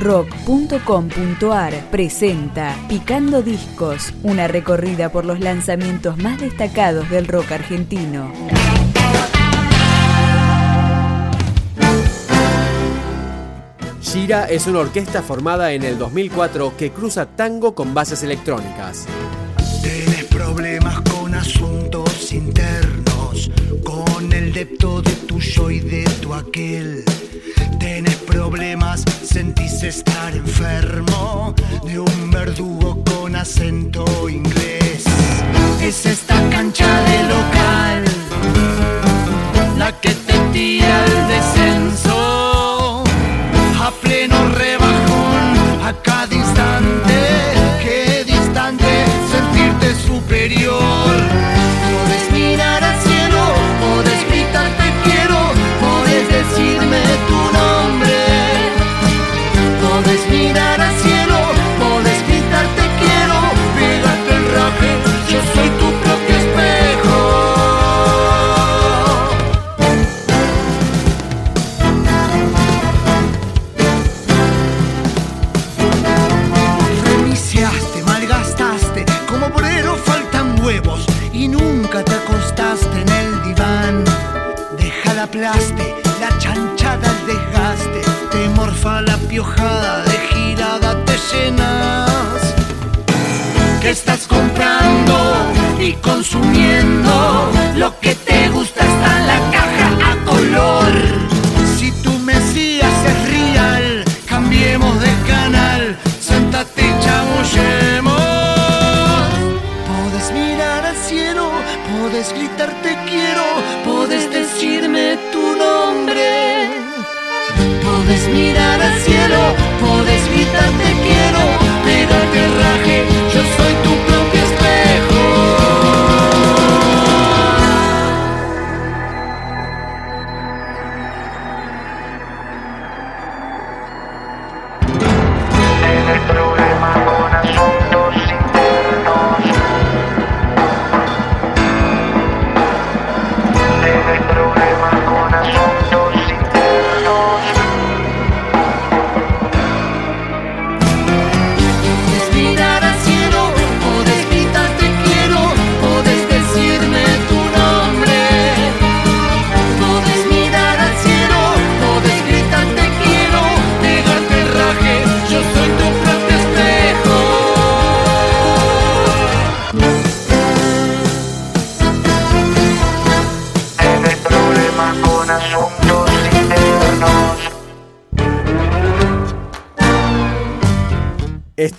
rock.com.ar presenta Picando Discos, una recorrida por los lanzamientos más destacados del rock argentino. Shira es una orquesta formada en el 2004 que cruza tango con bases electrónicas. Tienes problemas con asuntos internos, con el depto de tuyo y de tu aquel es estar enfermo de un verdugo con acento inglés. que estás comprando y consumiendo lo que te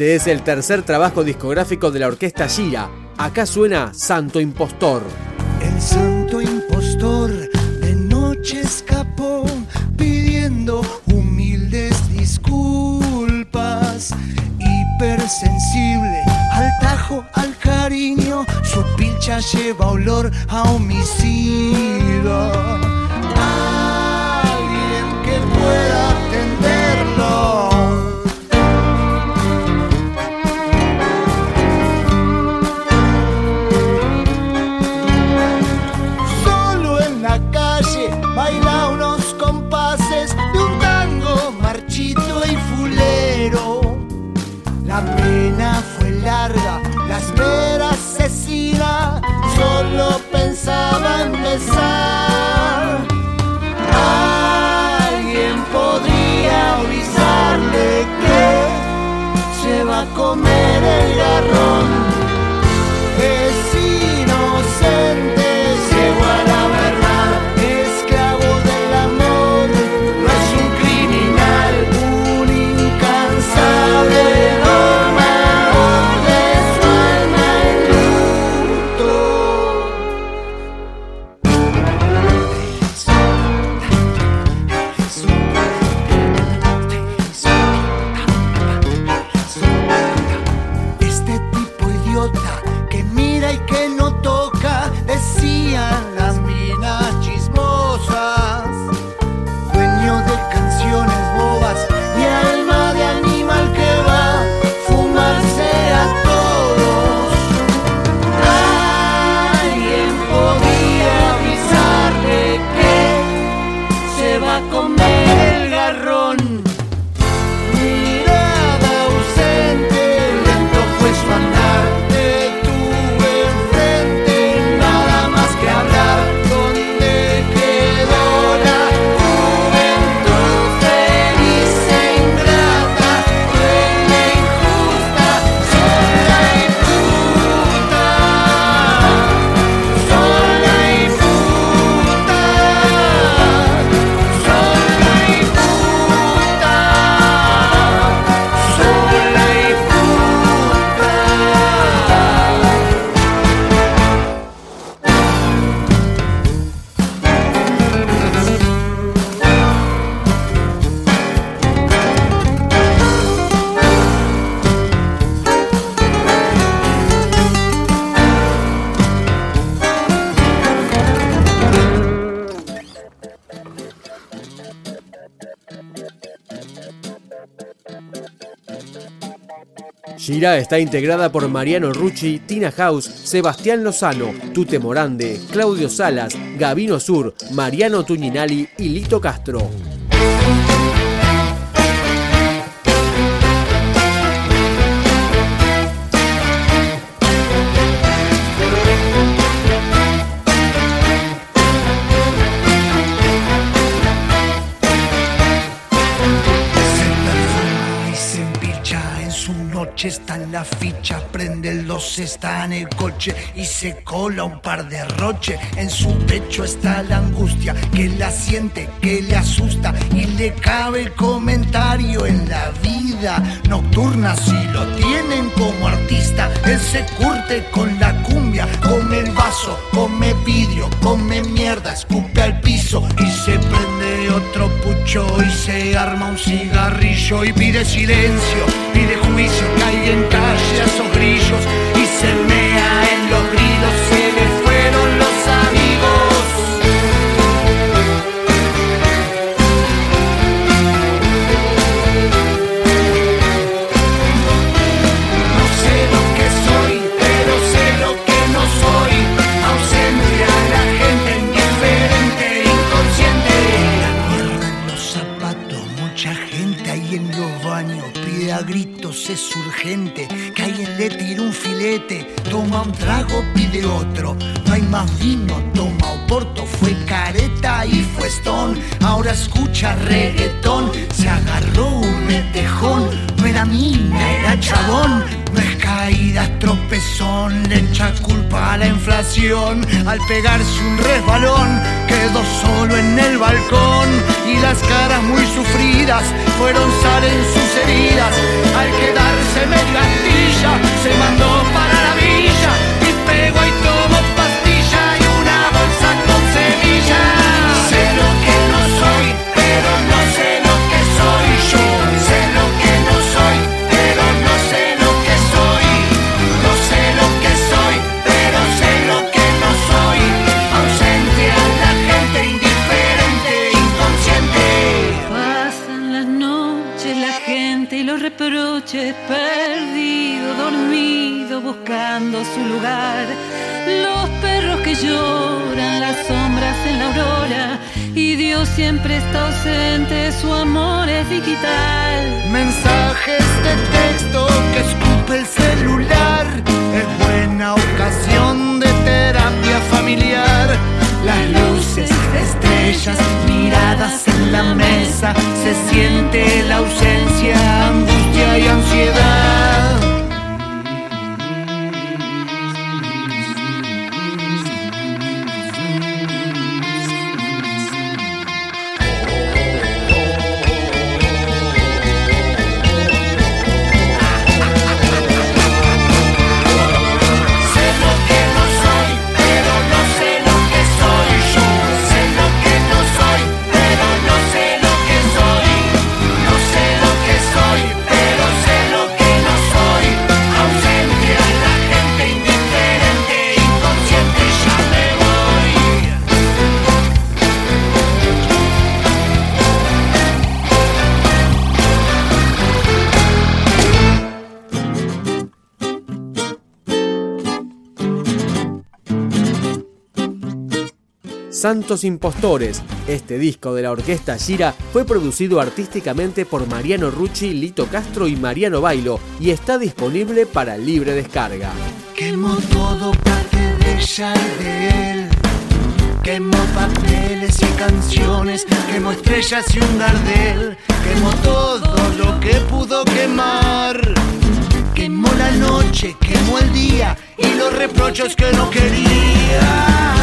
Este es el tercer trabajo discográfico de la orquesta Gira. Acá suena Santo Impostor. El Santo Impostor de noche escapó pidiendo humildes disculpas. Hipersensible al tajo, al cariño, su pincha lleva olor a homicida la. Gira está integrada por Mariano Rucci, Tina House, Sebastián Lozano, Tute Morande, Claudio Salas, Gavino Sur, Mariano Tuñinali y Lito Castro. La ficha, prende los está en el coche y se cola un par de roche. En su pecho está la angustia que la siente, que le asusta y le cabe el comentario en la vida nocturna si lo tienen como artista. Él se curte con la cumbia, come el vaso, come vidrio, come mierda, escupe al piso y se prende otro pucho y se arma un cigarrillo y pide silencio, pide juicio, cae en calle a esos grillos y es urgente. Que alguien le tire un filete. Toma un trago, pide otro. No hay más vino, toma oporto. Fue careta y fue stone. Ahora escucha reggaetón. Se agarró un metejón. No era mina, era chabón. No es caída, es tropezón. Le echa culpa a la inflación. Al pegarse un resbalón, quedó solo en el balcón. Y las caras muy sufridas fueron sal en sus heridas. Al quedarse medio astilla, se mandó para su lugar. Los perros que lloran, las sombras en la aurora, y Dios siempre está ausente, su amor es digital. Mensajes de texto que escupe el celular. Es buena ocasión de terapia familiar. Las luces, estrellas, miradas en la mesa. Santos Impostores. Este disco de la orquesta Gira fue producido artísticamente por Mariano Rucci, Lito Castro y Mariano Bailo y está disponible para libre descarga. Quemó todo parte de ella y de él. Quemó papeles y canciones, quemó estrellas y un gardel. Quemó todo lo que pudo quemar. Quemó la noche, quemó el día y los reproches que no quería.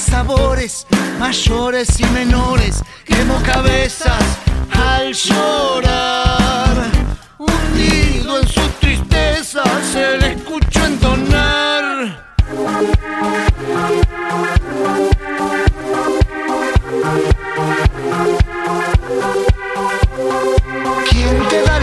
Sabores, mayores y menores. Quemó cabezas al llorar. Hundido en su tristeza, se le escuchó entonar. ¿Quién te da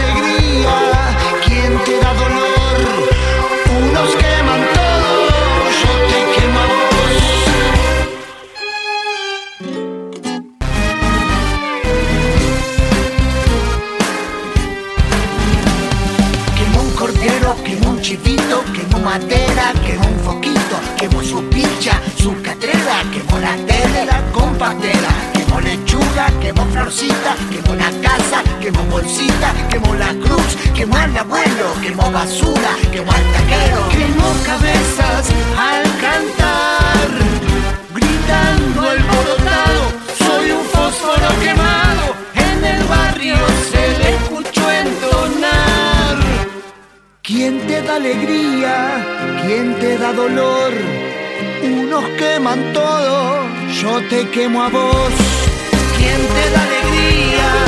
quemó lechuga, quemó florcita, quemó la casa, quemó bolsita, quemó la cruz, quemó al abuelo, quemó basura, quemó al taquero, quemó cabezas al cantar, gritando alborotado, soy un fósforo quemado, en el barrio se le escuchó entonar. ¿Quién te da alegría? ¿Quién te da dolor? Unos queman todo, yo te quemo a vos. ¿Quién te da alegría?